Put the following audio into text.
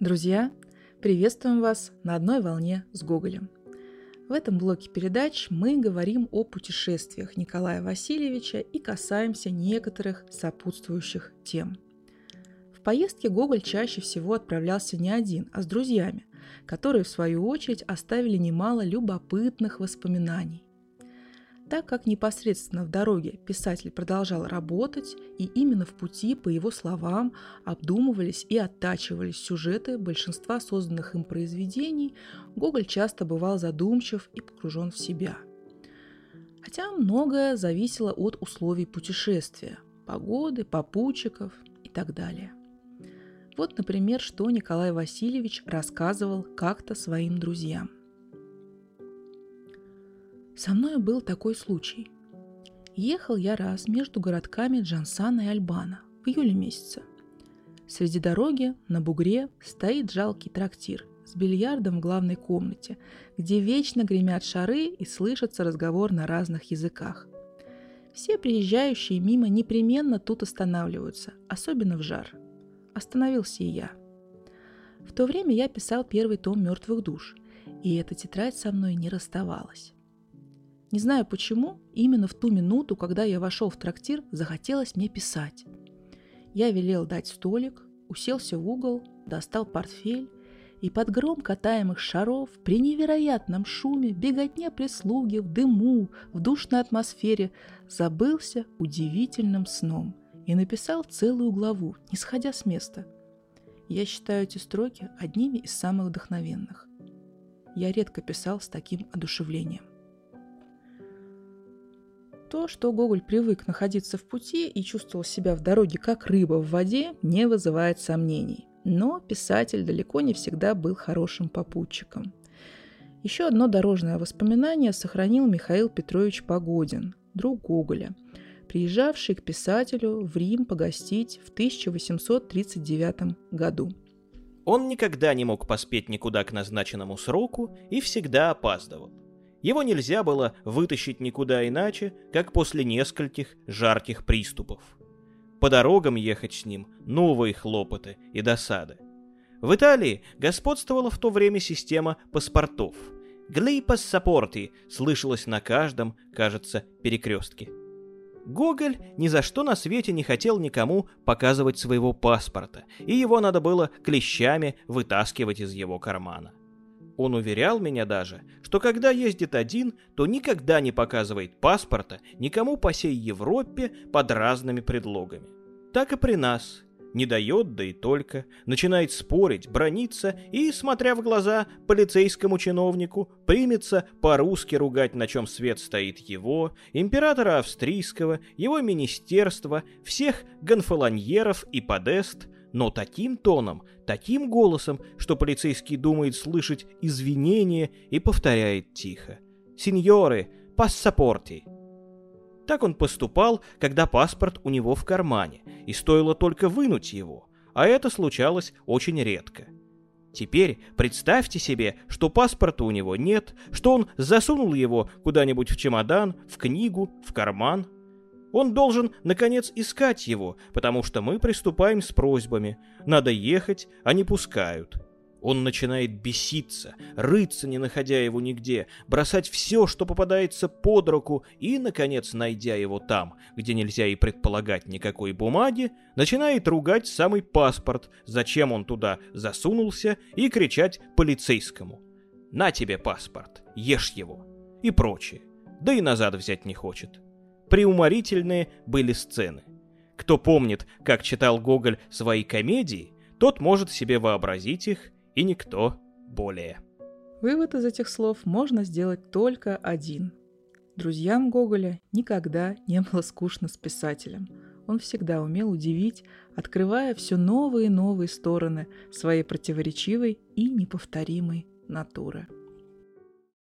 Друзья, приветствуем вас на одной волне с Гоголем. В этом блоке передач мы говорим о путешествиях Николая Васильевича и касаемся некоторых сопутствующих тем. В поездке Гоголь чаще всего отправлялся не один, а с друзьями, которые, в свою очередь, оставили немало любопытных воспоминаний. Так как непосредственно в дороге писатель продолжал работать, и именно в пути, по его словам, обдумывались и оттачивались сюжеты большинства созданных им произведений, Гоголь часто бывал задумчив и погружен в себя. Хотя многое зависело от условий путешествия – погоды, попутчиков и так далее. Вот, например, что Николай Васильевич рассказывал как-то своим друзьям. Со мной был такой случай. Ехал я раз между городками Джансана и Альбана в июле месяце. Среди дороги на бугре стоит жалкий трактир с бильярдом в главной комнате, где вечно гремят шары и слышится разговор на разных языках. Все приезжающие мимо непременно тут останавливаются, особенно в жар. Остановился и я. В то время я писал первый том «Мертвых душ», и эта тетрадь со мной не расставалась. Не знаю почему, именно в ту минуту, когда я вошел в трактир, захотелось мне писать. Я велел дать столик, уселся в угол, достал портфель и под гром катаемых шаров, при невероятном шуме, беготне прислуги, в дыму, в душной атмосфере, забылся удивительным сном и написал целую главу, не сходя с места. Я считаю эти строки одними из самых вдохновенных. Я редко писал с таким одушевлением. То, что Гоголь привык находиться в пути и чувствовал себя в дороге как рыба в воде, не вызывает сомнений. Но писатель далеко не всегда был хорошим попутчиком. Еще одно дорожное воспоминание сохранил Михаил Петрович Погодин, друг Гоголя, приезжавший к писателю в Рим погостить в 1839 году. Он никогда не мог поспеть никуда к назначенному сроку и всегда опаздывал. Его нельзя было вытащить никуда иначе, как после нескольких жарких приступов. По дорогам ехать с ним – новые хлопоты и досады. В Италии господствовала в то время система паспортов. «Гли пассапорти» слышалось на каждом, кажется, перекрестке. Гоголь ни за что на свете не хотел никому показывать своего паспорта, и его надо было клещами вытаскивать из его кармана. Он уверял меня даже, что когда ездит один, то никогда не показывает паспорта никому по всей Европе под разными предлогами. Так и при нас. Не дает, да и только. Начинает спорить, брониться и, смотря в глаза полицейскому чиновнику, примется по-русски ругать, на чем свет стоит его, императора австрийского, его министерства, всех гонфолоньеров и подест – но таким тоном, таким голосом, что полицейский думает слышать извинения и повторяет тихо. «Сеньоры, пассапорти!» Так он поступал, когда паспорт у него в кармане, и стоило только вынуть его, а это случалось очень редко. Теперь представьте себе, что паспорта у него нет, что он засунул его куда-нибудь в чемодан, в книгу, в карман – он должен, наконец, искать его, потому что мы приступаем с просьбами. Надо ехать, а не пускают. Он начинает беситься, рыться, не находя его нигде, бросать все, что попадается под руку, и, наконец, найдя его там, где нельзя и предполагать никакой бумаги, начинает ругать самый паспорт, зачем он туда засунулся, и кричать полицейскому. «На тебе паспорт, ешь его!» и прочее. Да и назад взять не хочет приуморительные были сцены. Кто помнит, как читал Гоголь свои комедии, тот может себе вообразить их, и никто более. Вывод из этих слов можно сделать только один. Друзьям Гоголя никогда не было скучно с писателем. Он всегда умел удивить, открывая все новые и новые стороны своей противоречивой и неповторимой натуры.